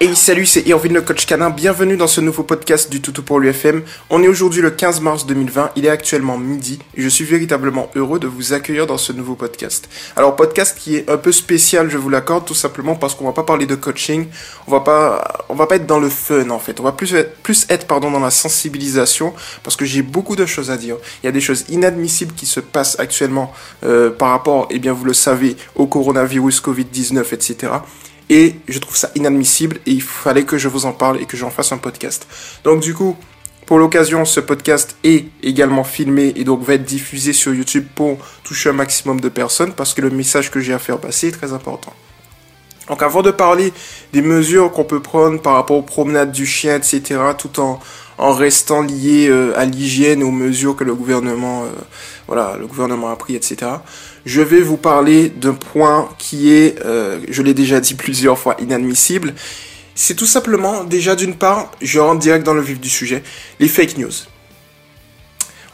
Hey salut, c'est Irvine le coach canin, bienvenue dans ce nouveau podcast du Toutou pour l'UFM. On est aujourd'hui le 15 mars 2020, il est actuellement midi et je suis véritablement heureux de vous accueillir dans ce nouveau podcast. Alors podcast qui est un peu spécial, je vous l'accorde, tout simplement parce qu'on va pas parler de coaching, on va pas on va pas être dans le fun en fait, on va plus être, plus être pardon dans la sensibilisation parce que j'ai beaucoup de choses à dire. Il y a des choses inadmissibles qui se passent actuellement euh, par rapport, et eh bien vous le savez, au coronavirus, Covid-19, etc. Et je trouve ça inadmissible et il fallait que je vous en parle et que j'en fasse un podcast. Donc du coup, pour l'occasion, ce podcast est également filmé et donc va être diffusé sur YouTube pour toucher un maximum de personnes parce que le message que j'ai à faire passer est très important. Donc avant de parler des mesures qu'on peut prendre par rapport aux promenades du chien, etc., tout en, en restant lié euh, à l'hygiène, aux mesures que le gouvernement, euh, voilà, le gouvernement a pris, etc., je vais vous parler d'un point qui est, euh, je l'ai déjà dit plusieurs fois, inadmissible. C'est tout simplement, déjà d'une part, je rentre direct dans le vif du sujet, les fake news.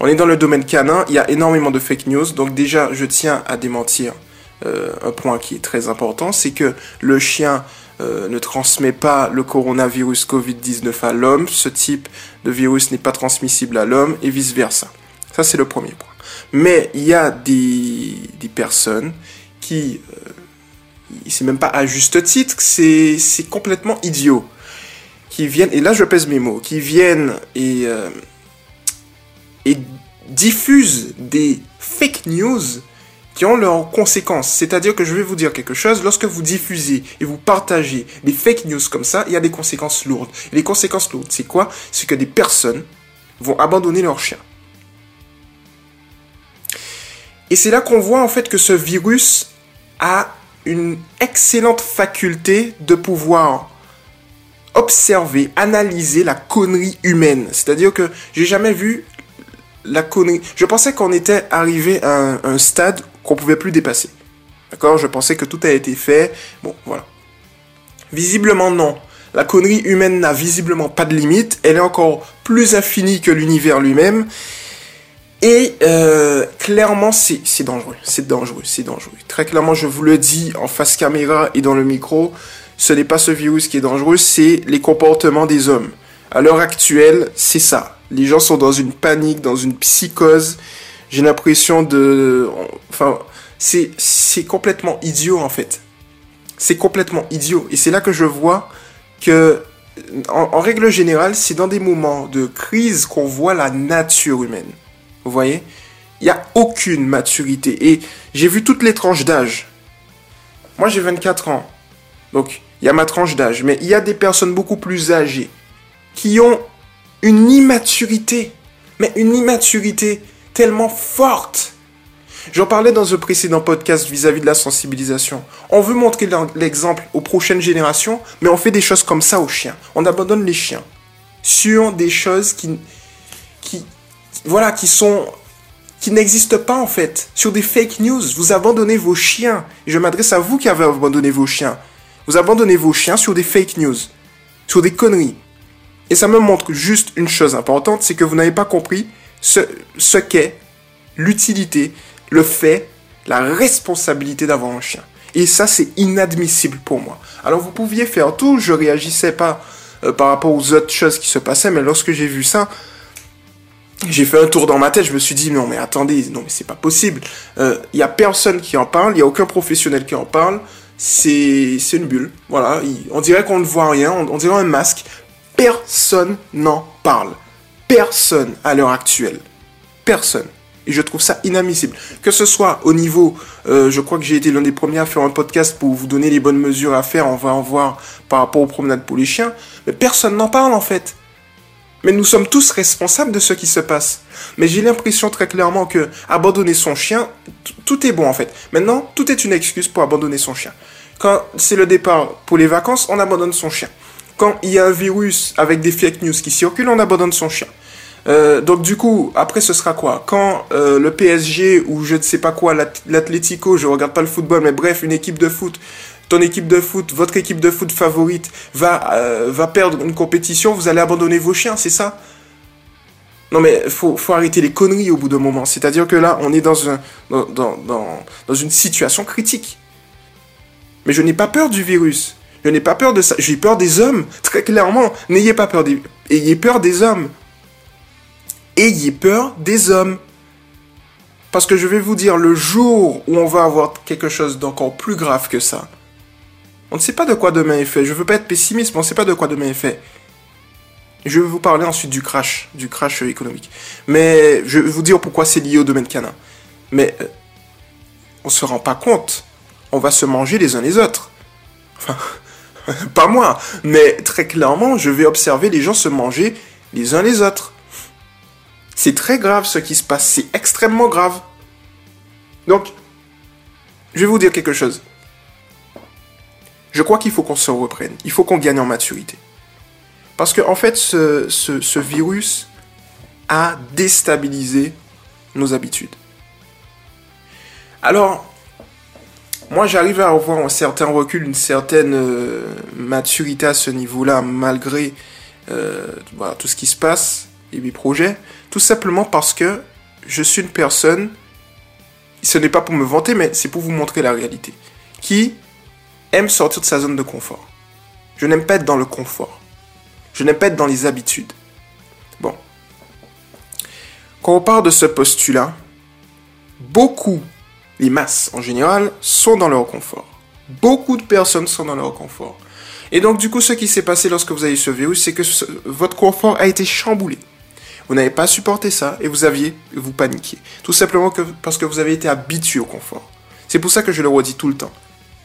On est dans le domaine canin, il y a énormément de fake news, donc déjà, je tiens à démentir euh, un point qui est très important, c'est que le chien euh, ne transmet pas le coronavirus Covid-19 à l'homme, ce type de virus n'est pas transmissible à l'homme, et vice-versa. Ça, c'est le premier point. Mais il y a des, des personnes qui, euh, c'est même pas à juste titre, c'est complètement idiot, qui viennent, et là je pèse mes mots, qui viennent et, euh, et diffusent des fake news qui ont leurs conséquences. C'est-à-dire que je vais vous dire quelque chose, lorsque vous diffusez et vous partagez des fake news comme ça, il y a des conséquences lourdes. Et les conséquences lourdes, c'est quoi? C'est que des personnes vont abandonner leur chien. Et c'est là qu'on voit en fait que ce virus a une excellente faculté de pouvoir observer, analyser la connerie humaine. C'est-à-dire que j'ai jamais vu la connerie. Je pensais qu'on était arrivé à un, stade qu'on pouvait plus dépasser. D'accord? Je pensais que tout a été fait. Bon, voilà. Visiblement non. La connerie humaine n'a visiblement pas de limite. Elle est encore plus infinie que l'univers lui-même. Et euh, clairement, c'est dangereux, c'est dangereux, c'est dangereux. Très clairement, je vous le dis en face caméra et dans le micro, ce n'est pas ce virus qui est dangereux, c'est les comportements des hommes. À l'heure actuelle, c'est ça. Les gens sont dans une panique, dans une psychose. J'ai l'impression de... Enfin, c'est complètement idiot en fait. C'est complètement idiot. Et c'est là que je vois que, en règle générale, c'est dans des moments de crise qu'on voit la nature humaine. Vous voyez? Il n'y a aucune maturité. Et j'ai vu toutes les tranches d'âge. Moi, j'ai 24 ans. Donc, il y a ma tranche d'âge. Mais il y a des personnes beaucoup plus âgées qui ont une immaturité. Mais une immaturité tellement forte. J'en parlais dans un précédent podcast vis-à-vis de la sensibilisation. On veut montrer l'exemple aux prochaines générations, mais on fait des choses comme ça aux chiens. On abandonne les chiens sur des choses qui, voilà, qui sont qui n'existent pas en fait, sur des fake news. Vous abandonnez vos chiens. je m'adresse à vous qui avez abandonné vos chiens. Vous abandonnez vos chiens sur des fake news, sur des conneries. Et ça me montre juste une chose importante, c'est que vous n'avez pas compris ce, qu'est l'utilité, le fait, la responsabilité d'avoir un chien. Et ça, c'est inadmissible pour moi. Alors vous pouviez faire tout, je réagissais pas euh, par rapport aux autres choses qui se passaient, mais lorsque j'ai vu ça, j'ai fait un tour dans ma tête, je me suis dit non mais attendez, non mais c'est pas possible. Il euh, y a personne qui en parle, il y a aucun professionnel qui en parle. C'est c'est une bulle, voilà. on dirait qu'on ne voit rien, on, dirait un masque. Personne n'en parle. Personne à l'heure actuelle. Personne. Et je trouve ça inadmissible. Que ce soit au niveau, euh, je crois que j'ai été l'un des premiers à faire un podcast pour vous donner les bonnes mesures à faire, on va en voir par rapport aux promenades pour les chiens, mais personne n'en parle en fait. Mais nous sommes tous responsables de ce qui se passe. Mais j'ai l'impression très clairement que abandonner son chien, tout est bon en fait. Maintenant, tout est une excuse pour abandonner son chien. Quand c'est le départ pour les vacances, on abandonne son chien. Quand il y a un virus avec des fake news qui circulent, on abandonne son chien. Euh, donc du coup, après ce sera quoi? Quand euh, le PSG ou je ne sais pas quoi, l'Atlético, je regarde pas le football, mais bref, une équipe de foot ton équipe de foot, votre équipe de foot favorite va, euh, va perdre une compétition, vous allez abandonner vos chiens, c'est ça? Non mais faut, faut arrêter les conneries au bout d'un moment. C'est-à-dire que là, on est dans, un, dans, dans, dans, dans une situation critique. Mais je n'ai pas peur du virus. Je n'ai pas peur de ça. J'ai peur des hommes. Très clairement, n'ayez pas peur des... Ayez peur des hommes. Ayez peur des hommes. Parce que je vais vous dire, le jour où on va avoir quelque chose d'encore plus grave que ça, on ne sait pas de quoi demain est fait. Je veux pas être pessimiste, mais on ne sait pas de quoi demain est fait. Je vais vous parler ensuite du crash, du crash économique. Mais je vais vous dire pourquoi c'est lié au domaine canin. Mais euh, on se rend pas compte. On va se manger les uns les autres. Enfin, pas moi, mais très clairement, je vais observer les gens se manger les uns les autres. C'est très grave ce qui se passe, c'est extrêmement grave. Donc, je vais vous dire quelque chose. Je crois qu'il faut qu'on se reprenne, il faut qu'on gagne en maturité. Parce qu'en en fait, ce, ce, virus a déstabilisé nos habitudes. Alors, moi j'arrive à avoir un certain recul, une certaine euh, maturité à ce niveau-là, malgré euh, tout ce qui se passe et mes projets, tout simplement parce que je suis une personne, ce n'est pas pour me vanter, mais c'est pour vous montrer la réalité, qui aime sortir de sa zone de confort. Je n'aime pas être dans le confort. Je n'aime pas être dans les habitudes. Bon. Quand on parle de ce postulat, beaucoup, les masses en général, sont dans leur confort. Beaucoup de personnes sont dans leur confort. Et donc, du coup, ce qui s'est passé lorsque vous avez eu ce virus, c'est que votre confort a été chamboulé. Vous n'avez pas supporté ça et vous aviez, vous paniquiez. Tout simplement parce que vous avez été habitué au confort. C'est pour ça que je le redis tout le temps.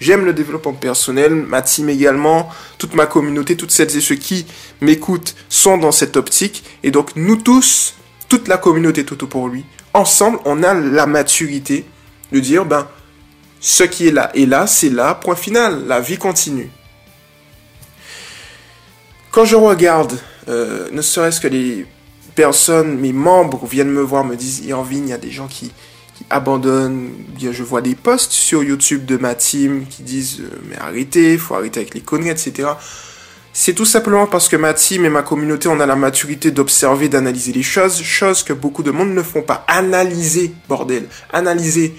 J'aime le développement personnel, ma team également, toute ma communauté, toutes celles et ceux qui m'écoutent sont dans cette optique. Et donc nous tous, toute la communauté Toto pour lui, ensemble, on a la maturité de dire, ben, ce qui est là est là, c'est là, point final, la vie continue. Quand je regarde, euh, ne serait-ce que les personnes, mes membres viennent me voir, me disent, Irvine, il y a des gens qui, qui abandonnent. Je vois des posts sur YouTube de ma team qui disent euh, mais arrêtez, faut arrêter avec les conneries, etc. C'est tout simplement parce que ma team et ma communauté, on a la maturité d'observer, d'analyser les choses, choses que beaucoup de monde ne font pas. Analyser, bordel, analyser.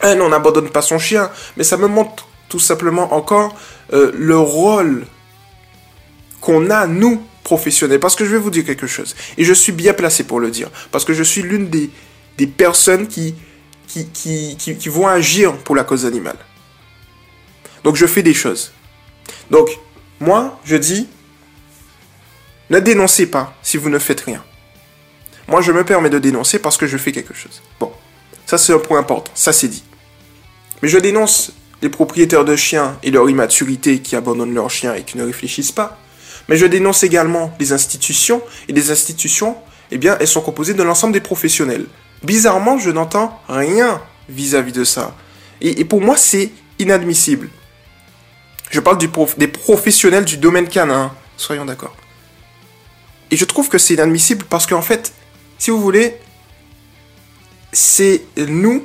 Ah on n'abandonne pas son chien, mais ça me montre tout simplement encore euh, le rôle qu'on a, nous, professionnels. Parce que je vais vous dire quelque chose, et je suis bien placé pour le dire, parce que je suis l'une des des personnes qui, qui, qui, qui, vont agir pour la cause animale. Donc je fais des choses. Donc, moi, je dis, ne dénoncez pas si vous ne faites rien. Moi, je me permets de dénoncer parce que je fais quelque chose. Bon, ça c'est un point important, ça c'est dit. Mais je dénonce les propriétaires de chiens et leur immaturité qui abandonnent leurs chiens et qui ne réfléchissent pas. Mais je dénonce également les institutions, et les institutions, eh bien, elles sont composées de l'ensemble des professionnels. Bizarrement, je n'entends rien vis-à-vis de ça. Et, pour moi, c'est inadmissible. Je parle des professionnels du domaine canin, soyons d'accord. Et je trouve que c'est inadmissible parce qu'en fait, si vous voulez, c'est nous.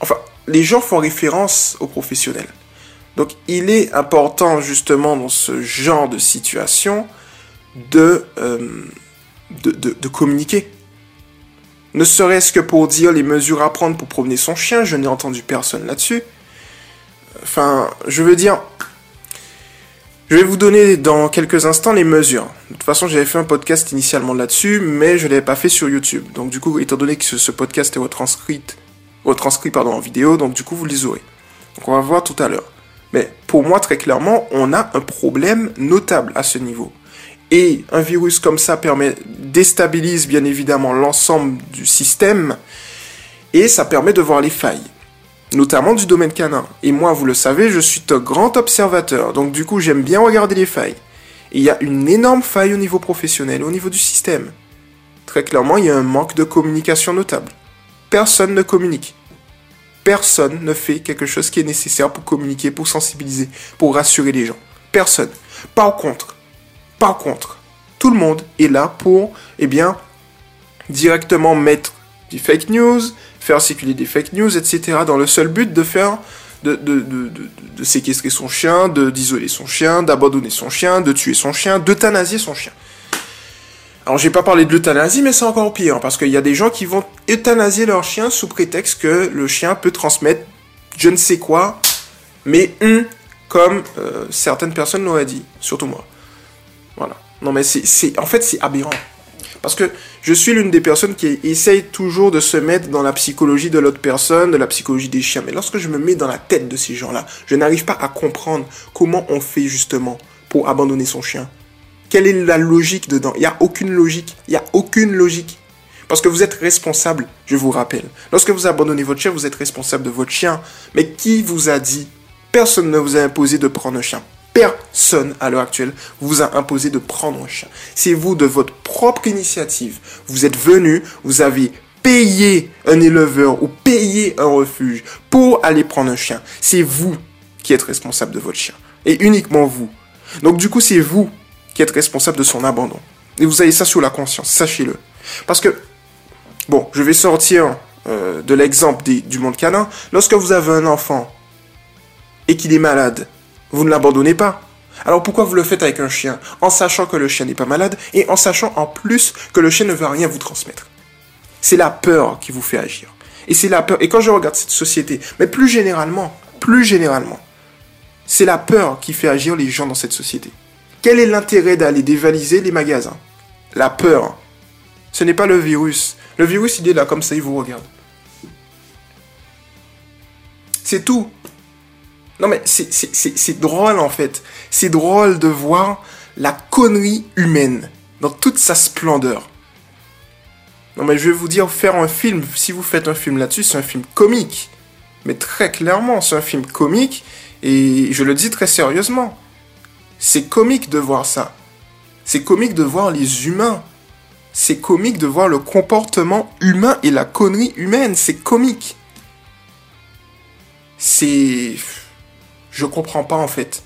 Enfin, les gens font référence aux professionnels. Donc, il est important, justement, dans ce genre de situation, de, euh, de communiquer ne serait-ce que pour dire les mesures à prendre pour promener son chien, je n'ai entendu personne là-dessus. Enfin, je veux dire, je vais vous donner dans quelques instants les mesures. De toute façon, j'avais fait un podcast initialement là-dessus, mais je ne l'avais pas fait sur YouTube. Donc du coup, étant donné que ce, podcast est retranscrit, retranscrit en vidéo, donc du coup, vous les aurez. Donc on va voir tout à l'heure. Mais pour moi, très clairement, on a un problème notable à ce niveau. Et un virus comme ça permet, déstabilise bien évidemment l'ensemble du système et ça permet de voir les failles, notamment du domaine canin. Et moi, vous le savez, je suis un grand observateur, donc du coup, j'aime bien regarder les failles. Et il y a une énorme faille au niveau professionnel, au niveau du système. Très clairement, il y a un manque de communication notable. Personne ne communique. Personne ne fait quelque chose qui est nécessaire pour communiquer, pour sensibiliser, pour rassurer les gens. Personne. Par contre, par contre, tout le monde est là pour, eh bien, directement mettre des fake news, faire circuler des fake news, etc. dans le seul but de faire, de, séquestrer son chien, d'isoler son chien, d'abandonner son chien, de tuer son chien, d'euthanasier son chien. Alors j'ai pas parlé de l'euthanasie, mais c'est encore pire, parce qu'il y a des gens qui vont euthanasier leur chien sous prétexte que le chien peut transmettre je ne sais quoi, mais hum, comme euh, certaines personnes l'auraient dit, surtout moi. Voilà. Non mais c'est, en fait c'est aberrant. Parce que je suis l'une des personnes qui essaye toujours de se mettre dans la psychologie de l'autre personne, de la psychologie des chiens. Mais lorsque je me mets dans la tête de ces gens-là, je n'arrive pas à comprendre comment on fait justement pour abandonner son chien. Quelle est la logique dedans? Il n'y a aucune logique. Il n'y a aucune logique. Parce que vous êtes responsable, je vous rappelle. Lorsque vous abandonnez votre chien, vous êtes responsable de votre chien. Mais qui vous a dit? Personne ne vous a imposé de prendre un chien. Personne à l'heure actuelle vous a imposé de prendre un chien. C'est vous de votre propre initiative. Vous êtes venu, vous avez payé un éleveur ou payé un refuge pour aller prendre un chien. C'est vous qui êtes responsable de votre chien. Et uniquement vous. Donc du coup, c'est vous qui êtes responsable de son abandon. Et vous avez ça sur la conscience, sachez-le. Parce que, bon, je vais sortir euh, de l'exemple du monde canin. Lorsque vous avez un enfant et qu'il est malade, vous ne l'abandonnez pas. Alors pourquoi vous le faites avec un chien En sachant que le chien n'est pas malade et en sachant en plus que le chien ne veut rien vous transmettre. C'est la peur qui vous fait agir. Et c'est la peur. Et quand je regarde cette société, mais plus généralement, plus généralement, c'est la peur qui fait agir les gens dans cette société. Quel est l'intérêt d'aller dévaliser les magasins? La peur. Ce n'est pas le virus. Le virus, il est là comme ça, il vous regarde. C'est tout. Non mais c'est drôle en fait. C'est drôle de voir la connerie humaine dans toute sa splendeur. Non mais je vais vous dire, faire un film, si vous faites un film là-dessus, c'est un film comique. Mais très clairement, c'est un film comique et je le dis très sérieusement. C'est comique de voir ça. C'est comique de voir les humains. C'est comique de voir le comportement humain et la connerie humaine. C'est comique. C'est je comprends pas en fait.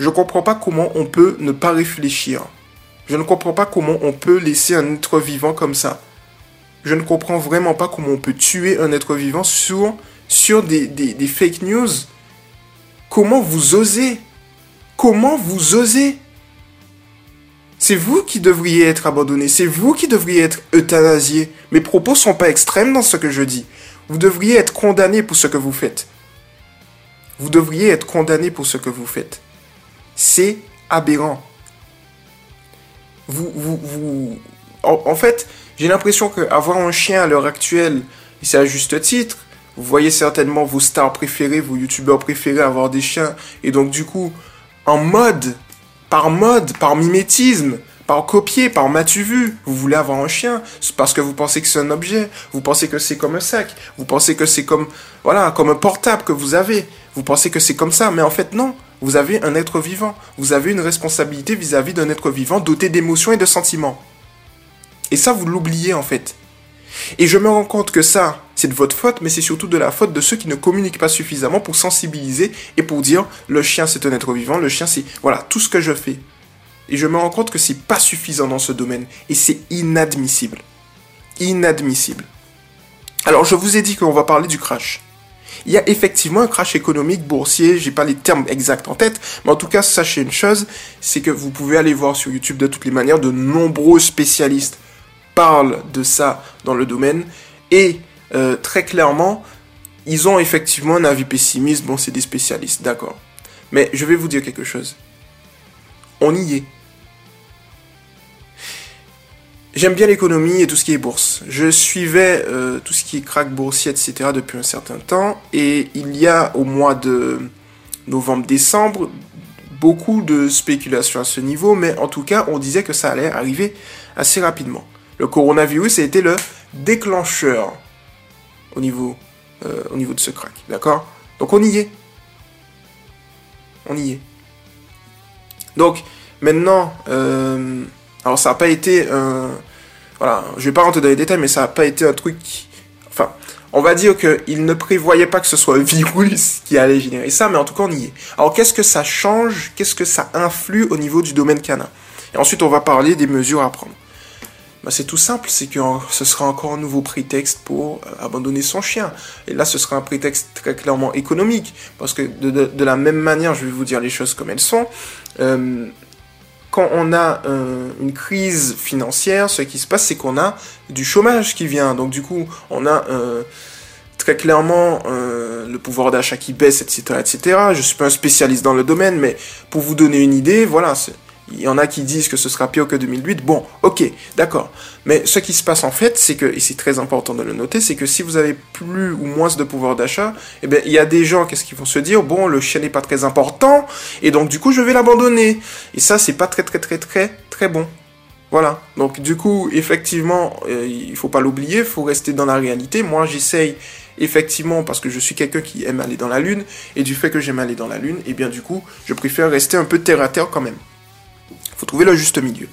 Je comprends pas comment on peut ne pas réfléchir. Je ne comprends pas comment on peut laisser un être vivant comme ça. Je ne comprends vraiment pas comment on peut tuer un être vivant sur, sur des, fake news. Comment vous osez? Comment vous osez? C'est vous qui devriez être abandonné, c'est vous qui devriez être euthanasié. Mes propos sont pas extrêmes dans ce que je dis. Vous devriez être condamné pour ce que vous faites. Vous devriez être condamné pour ce que vous faites. C'est aberrant. Vous, vous, vous... En, fait, j'ai l'impression qu'avoir un chien à l'heure actuelle, c'est à juste titre. Vous voyez certainement vos stars préférés, vos youtubeurs préférés avoir des chiens. Et donc, du coup, en mode, par mode, par mimétisme, par copier, par m'as-tu vu Vous voulez avoir un chien parce que vous pensez que c'est un objet, vous pensez que c'est comme un sac, vous pensez que c'est comme voilà, comme un portable que vous avez. Vous pensez que c'est comme ça, mais en fait non. Vous avez un être vivant. Vous avez une responsabilité vis-à-vis d'un être vivant doté d'émotions et de sentiments. Et ça, vous l'oubliez en fait. Et je me rends compte que ça, c'est de votre faute, mais c'est surtout de la faute de ceux qui ne communiquent pas suffisamment pour sensibiliser et pour dire le chien c'est un être vivant, le chien c'est voilà tout ce que je fais. Et je me rends compte que c'est pas suffisant dans ce domaine. Et c'est inadmissible. Inadmissible. Alors, je vous ai dit qu'on va parler du crash. Il y a effectivement un crash économique, boursier, j'ai pas les termes exacts en tête, mais en tout cas, sachez une chose, c'est que vous pouvez aller voir sur YouTube de toutes les manières, de nombreux spécialistes parlent de ça dans le domaine, et euh, très clairement, ils ont effectivement un avis pessimiste, bon, c'est des spécialistes, d'accord. Mais je vais vous dire quelque chose. On y est. J'aime bien l'économie et tout ce qui est bourse. Je suivais euh, tout ce qui est crack boursier, etc. depuis un certain temps. Et il y a au mois de novembre-décembre beaucoup de spéculations à ce niveau. Mais en tout cas, on disait que ça allait arriver assez rapidement. Le coronavirus a été le déclencheur au niveau, euh, au niveau de ce crack. D'accord? Donc on y est. On y est. Donc maintenant... Euh, alors ça n'a pas été un... Voilà, je vais pas rentrer dans les détails, mais ça n'a pas été un truc... Enfin, on va dire qu'il ne prévoyait pas que ce soit un virus qui allait générer ça, mais en tout cas on y est. Alors qu'est-ce que ça change? Qu'est-ce que ça influe au niveau du domaine canin? Et ensuite on va parler des mesures à prendre. Bah, c'est tout simple, c'est que ce sera encore un nouveau prétexte pour euh, abandonner son chien. Et là, ce sera un prétexte très clairement économique, parce que de, la même manière, je vais vous dire les choses comme elles sont. Euh, quand on a une crise financière, ce qui se passe, c'est qu'on a du chômage qui vient. Donc du coup, on a très clairement le pouvoir d'achat qui baisse, etc., etc. Je suis pas un spécialiste dans le domaine, mais pour vous donner une idée, voilà, il y en a qui disent que ce sera pire que 2008. Bon, ok, d'accord. Mais ce qui se passe en fait, c'est que, et c'est très important de le noter, c'est que si vous avez plus ou moins de pouvoir d'achat, eh bien, il y a des gens, qu'est-ce qu'ils vont se dire? Bon, le chien n'est pas très important, et donc du coup, je vais l'abandonner. Et ça, c'est pas très, très, très, très, très bon. Voilà. Donc du coup, effectivement, euh, il faut pas l'oublier, il faut rester dans la réalité. Moi, j'essaye effectivement parce que je suis quelqu'un qui aime aller dans la lune et du fait que j'aime aller dans la lune, et eh bien du coup, je préfère rester un peu terre à terre quand même faut trouver le juste milieu.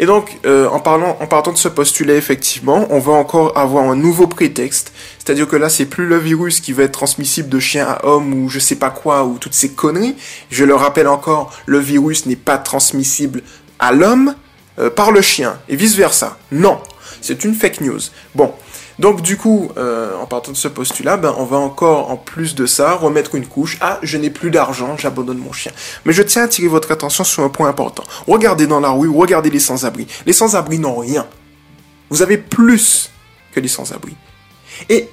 Et donc, euh, en, parlant, en partant de ce postulat, effectivement, on va encore avoir un nouveau prétexte. C'est-à-dire que là, c'est plus le virus qui va être transmissible de chien à homme ou je sais pas quoi ou toutes ces conneries. Je le rappelle encore, le virus n'est pas transmissible à l'homme euh, par le chien et vice versa. Non, c'est une fake news. Bon, donc du coup, euh, en partant de ce postulat, ben, on va encore, en plus de ça, remettre une couche. Ah, je n'ai plus d'argent, j'abandonne mon chien. Mais je tiens à attirer votre attention sur un point important. Regardez dans la rue, regardez les sans-abri. Les sans-abri n'ont rien. Vous avez plus que les sans-abri. Et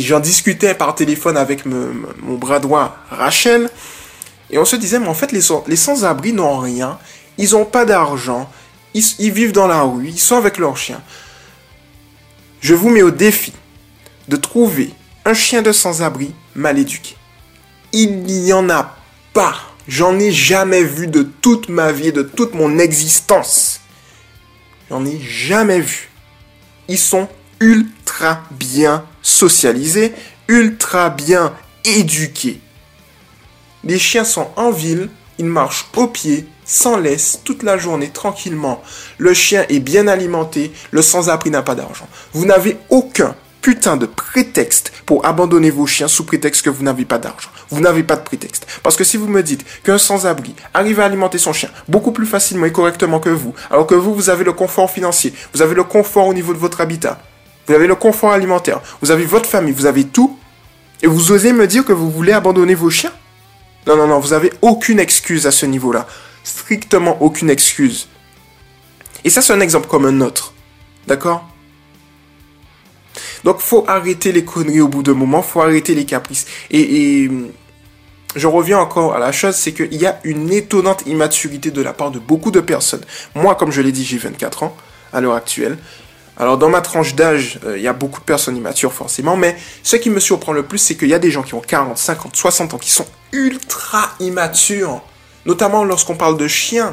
j'en discutais par téléphone avec mon bras droit Rachel. Et on se disait, mais en fait, les sans-abri n'ont rien. Ils n'ont pas d'argent. Ils, ils, vivent dans la rue. Ils sont avec leurs chiens. Je vous mets au défi de trouver un chien de sans-abri mal éduqué. Il n'y en a pas. J'en ai jamais vu de toute ma vie et de toute mon existence. J'en ai jamais vu. Ils sont ultra bien socialisés, ultra bien éduqués. Les chiens sont en ville, ils marchent au pied, sans laisse, toute la journée, tranquillement. Le chien est bien alimenté, le sans-abri n'a pas d'argent. Vous n'avez aucun putain de prétexte pour abandonner vos chiens sous prétexte que vous n'avez pas d'argent. Vous n'avez pas de prétexte. Parce que si vous me dites qu'un sans-abri arrive à alimenter son chien beaucoup plus facilement et correctement que vous, alors que vous, vous avez le confort financier, vous avez le confort au niveau de votre habitat, vous avez le confort alimentaire, vous avez votre famille, vous avez tout, et vous osez me dire que vous voulez abandonner vos chiens? Non, non, non, vous avez aucune excuse à ce niveau-là strictement aucune excuse. Et ça, c'est un exemple comme un autre. D'accord? Donc, faut arrêter les conneries au bout d'un moment, faut arrêter les caprices. Et, je reviens encore à la chose, c'est qu'il y a une étonnante immaturité de la part de beaucoup de personnes. Moi, comme je l'ai dit, j'ai 24 ans à l'heure actuelle. Alors dans ma tranche d'âge, euh, il y a beaucoup de personnes immatures forcément, mais ce qui me surprend le plus, c'est qu'il y a des gens qui ont 40, 50, 60 ans, qui sont ultra immatures notamment lorsqu'on parle de chiens.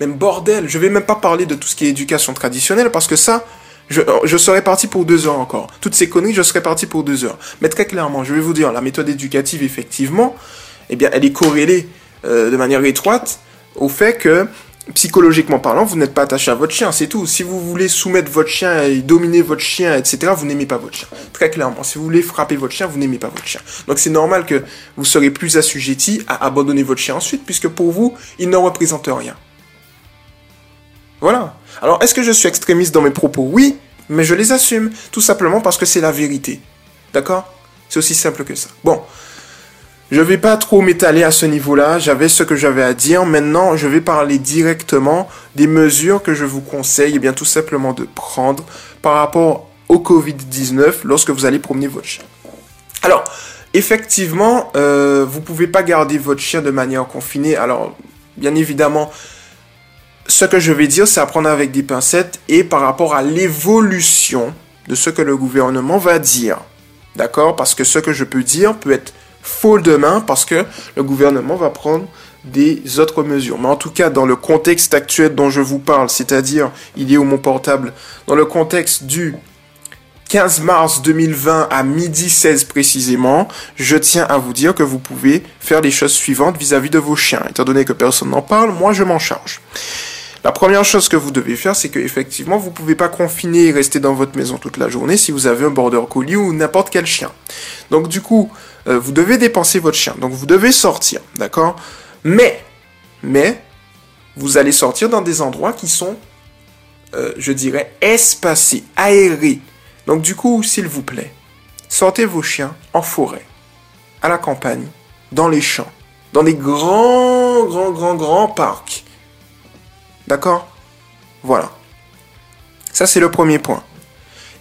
Même bordel, je vais même pas parler de tout ce qui est éducation traditionnelle parce que ça, je, je, serais parti pour deux heures encore. Toutes ces conneries, je serais parti pour deux heures. Mais très clairement, je vais vous dire, la méthode éducative, effectivement, eh bien, elle est corrélée euh, de manière étroite au fait que psychologiquement parlant, vous n'êtes pas attaché à votre chien, c'est tout. Si vous voulez soumettre votre chien et dominer votre chien, etc., vous n'aimez pas votre chien. Très clairement, si vous voulez frapper votre chien, vous n'aimez pas votre chien. Donc c'est normal que vous serez plus assujetti à abandonner votre chien ensuite, puisque pour vous, il ne représente rien. Voilà. Alors, est-ce que je suis extrémiste dans mes propos? Oui, mais je les assume, tout simplement parce que c'est la vérité. D'accord? C'est aussi simple que ça. Bon, je vais pas trop m'étaler à ce niveau-là, j'avais ce que j'avais à dire. Maintenant, je vais parler directement des mesures que je vous conseille, eh bien tout simplement de prendre par rapport au Covid-19 lorsque vous allez promener votre chien. Alors, effectivement, euh, vous pouvez pas garder votre chien de manière confinée. Alors, bien évidemment, ce que je vais dire, c'est à prendre avec des pincettes et par rapport à l'évolution de ce que le gouvernement va dire. D'accord? Parce que ce que je peux dire peut être faux demain parce que le gouvernement va prendre des autres mesures. Mais en tout cas, dans le contexte actuel dont je vous parle, c'est-à-dire, il est où mon portable, dans le contexte du 15 mars 2020 à midi 16 précisément, je tiens à vous dire que vous pouvez faire les choses suivantes vis-à-vis -vis de vos chiens. Étant donné que personne n'en parle, moi je m'en charge. La première chose que vous devez faire, c'est que effectivement, vous pouvez pas confiner et rester dans votre maison toute la journée si vous avez un border collie ou n'importe quel chien. Donc du coup, euh, vous devez dépenser votre chien. Donc vous devez sortir, d'accord? Mais, mais, vous allez sortir dans des endroits qui sont, euh, je dirais, espacés, aérés. Donc du coup, s'il vous plaît, sortez vos chiens en forêt, à la campagne, dans les champs, dans des grands, grands, grands, grands parcs. D'accord? Voilà. Ça, c'est le premier point.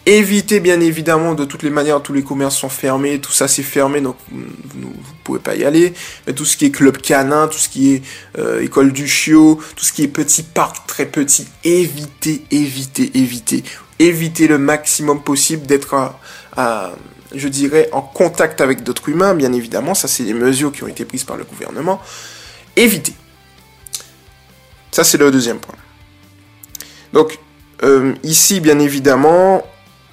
Évitez bien évidemment, de toutes les manières, tous les commerces sont fermés, tout ça c'est fermé, donc vous ne pouvez pas y aller. Mais tout ce qui est club canin, tout ce qui est euh, école du chiot, tout ce qui est petit parc très petit, évitez, évitez, évitez. Évitez le maximum possible d'être je dirais, en contact avec d'autres humains, bien évidemment. Ça, c'est des mesures qui ont été prises par le gouvernement. Évitez. Ça, c'est le deuxième point. Donc, euh, ici, bien évidemment,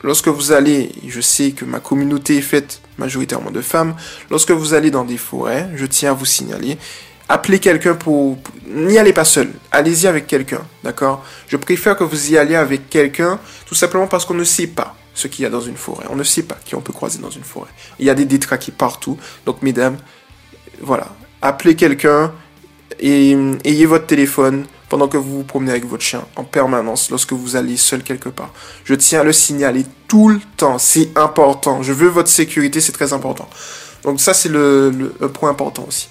lorsque vous allez, je sais que ma communauté est faite majoritairement de femmes, lorsque vous allez dans des forêts, je tiens à vous signaler, appelez quelqu'un pour... N'y allez pas seul, allez-y avec quelqu'un, d'accord? Je préfère que vous y alliez avec quelqu'un, tout simplement parce qu'on ne sait pas ce qu'il y a dans une forêt. On ne sait pas qui on peut croiser dans une forêt. Il y a des détraqués partout. Donc, mesdames, voilà, appelez quelqu'un et ayez votre téléphone pendant que vous vous promenez avec votre chien en permanence lorsque vous allez seul quelque part. Je tiens à le signaler tout le temps, c'est important. Je veux votre sécurité, c'est très important. Donc ça, c'est le, point important aussi.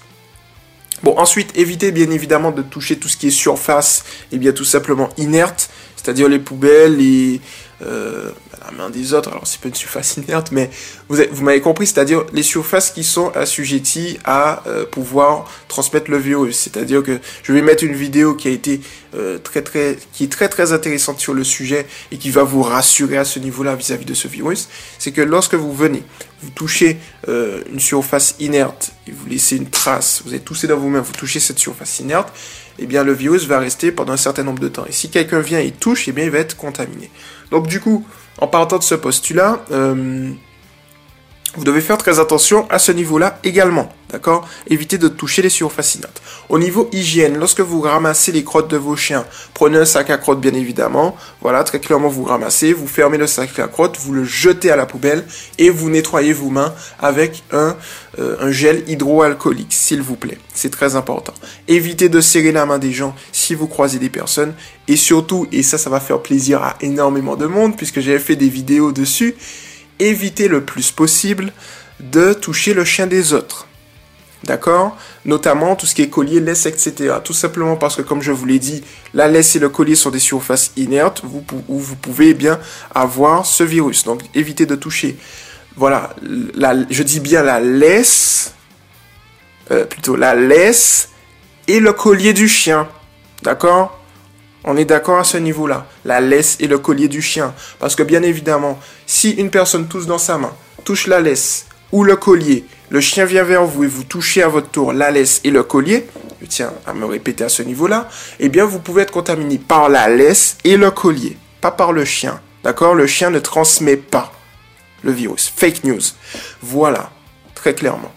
Bon, ensuite, évitez bien évidemment de toucher tout ce qui est surface et bien tout simplement inerte, c'est-à-dire les poubelles, les, euh, la main des autres. Alors c'est pas une surface inerte, mais vous, vous m'avez compris, c'est-à-dire les surfaces qui sont assujetties à euh, pouvoir transmettre le virus. C'est-à-dire que je vais mettre une vidéo qui a été euh, très très, qui est très très intéressante sur le sujet et qui va vous rassurer à ce niveau-là vis-à-vis de ce virus. C'est que lorsque vous venez, vous touchez une surface inerte et vous laissez une trace, vous êtes touché dans vous-même, vous touchez cette surface inerte, eh bien le virus va rester pendant un certain nombre de temps. Et si quelqu'un vient et touche, eh bien il va être contaminé. Donc du coup, en partant de ce postulat, euh, vous devez faire très attention à ce niveau-là également, d'accord? Évitez de toucher les surfaces inaptes. Au niveau hygiène, lorsque vous ramassez les crottes de vos chiens, prenez un sac à crottes bien évidemment, voilà, très clairement vous ramassez, vous fermez le sac à crottes, vous le jetez à la poubelle et vous nettoyez vos mains avec un, euh, un gel hydroalcoolique, s'il vous plaît. C'est très important. Évitez de serrer la main des gens si vous croisez des personnes et surtout, et ça, ça va faire plaisir à énormément de monde puisque j'avais fait des vidéos dessus, évitez le plus possible de toucher le chien des autres. D'accord? Notamment tout ce qui est collier, laisse, etc. Tout simplement parce que, comme je vous l'ai dit, la laisse et le collier sont des surfaces inertes où vous pouvez bien avoir ce virus. Donc, évitez de toucher. Voilà, je dis bien la laisse, euh, plutôt la laisse et le collier du chien. D'accord? On est d'accord à ce niveau-là. La laisse et le collier du chien. Parce que bien évidemment, si une personne touche dans sa main, touche la laisse ou le collier, le chien vient vers vous et vous touchez à votre tour la laisse et le collier, je tiens à me répéter à ce niveau-là, eh bien vous pouvez être contaminé par la laisse et le collier, pas par le chien. D'accord? Le chien ne transmet pas le virus. Fake news. Voilà, très clairement.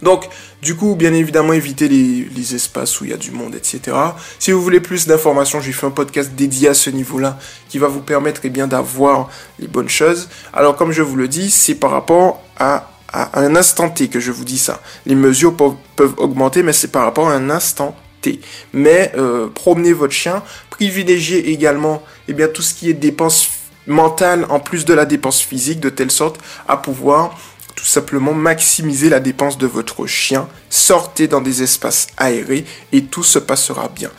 Donc, du coup, bien évidemment, évitez les, espaces où il y a du monde, etc. Si vous voulez plus d'informations, j'ai fait un podcast dédié à ce niveau-là qui va vous permettre eh bien d'avoir les bonnes choses. Alors, comme je vous le dis, c'est par rapport à, un instant T que je vous dis ça. Les mesures peuvent, augmenter, mais c'est par rapport à un instant T. Mais euh, promenez votre chien, privilégiez également eh bien, tout ce qui est dépenses mentales en plus de la dépense physique, de telle sorte à pouvoir tout simplement maximiser la dépense de votre chien, sortez dans des espaces aérés et tout se passera bien.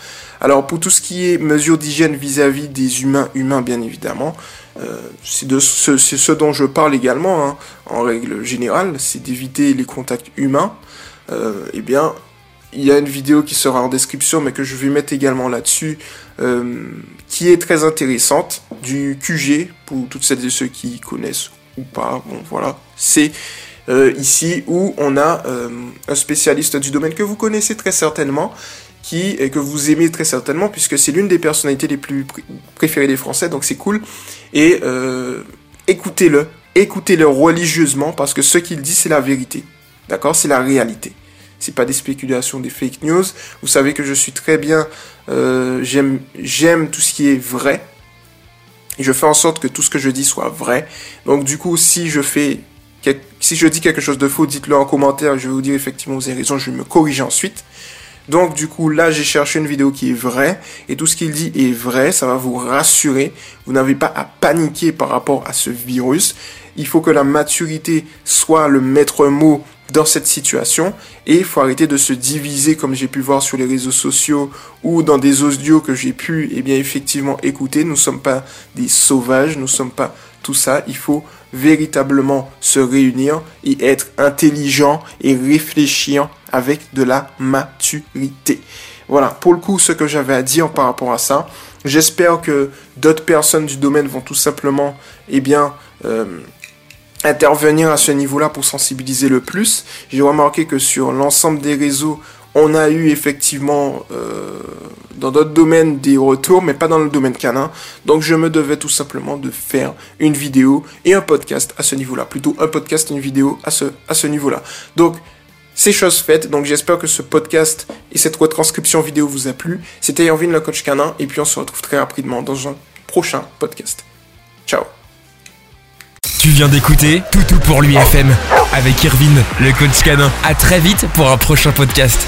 Alors pour tout ce qui est mesures d'hygiène vis-à-vis des humains, humains bien évidemment, euh, c'est de ce, dont je parle également, hein, en règle générale, c'est d'éviter les contacts humains. Euh, eh bien, il y a une vidéo qui sera en description, mais que je vais mettre également là-dessus, euh, qui est très intéressante, du QG, pour toutes celles et ceux qui connaissent ou pas, bon voilà, c'est euh, ici où on a euh, un spécialiste du domaine que vous connaissez très certainement, qui et que vous aimez très certainement, puisque c'est l'une des personnalités les plus préférées des Français, donc c'est cool. Et euh, écoutez-le, écoutez-le religieusement, parce que ce qu'il dit, c'est la vérité. D'accord? C'est la réalité. C'est pas des spéculations, des fake news. Vous savez que je suis très bien, j'aime, tout ce qui est vrai, je fais en sorte que tout ce que je dis soit vrai. Donc du coup, si je fais si je dis quelque chose de faux, dites-le en commentaire, je vais vous dire effectivement vous avez raison, je me corriger ensuite. Donc du coup là j'ai cherché une vidéo qui est vraie et tout ce qu'il dit est vrai, ça va vous rassurer. Vous n'avez pas à paniquer par rapport à ce virus. Il faut que la maturité soit le maître mot dans cette situation et il faut arrêter de se diviser comme j'ai pu voir sur les réseaux sociaux ou dans des audios que j'ai pu eh bien effectivement écouter. Nous ne sommes pas des sauvages, nous ne sommes pas tout ça. Il faut véritablement se réunir et être intelligent et réfléchir avec de la maturité. Voilà, pour le coup, ce que j'avais à dire par rapport à ça. J'espère que d'autres personnes du domaine vont tout simplement, eh bien, euh, intervenir à ce niveau-là pour sensibiliser le plus. J'ai remarqué que sur l'ensemble des réseaux, on a eu effectivement euh, dans d'autres domaines des retours, mais pas dans le domaine canin. Donc je me devais tout simplement de faire une vidéo et un podcast à ce niveau-là. Plutôt un podcast et une vidéo à ce, à ce niveau-là. Donc c'est chose faite. Donc j'espère que ce podcast et cette retranscription vidéo vous a plu. C'était Irvine le coach canin et puis on se retrouve très rapidement dans un prochain podcast. Ciao tu viens d'écouter Toutou pour l'UFM avec Irvine, le coach canin. À très vite pour un prochain podcast.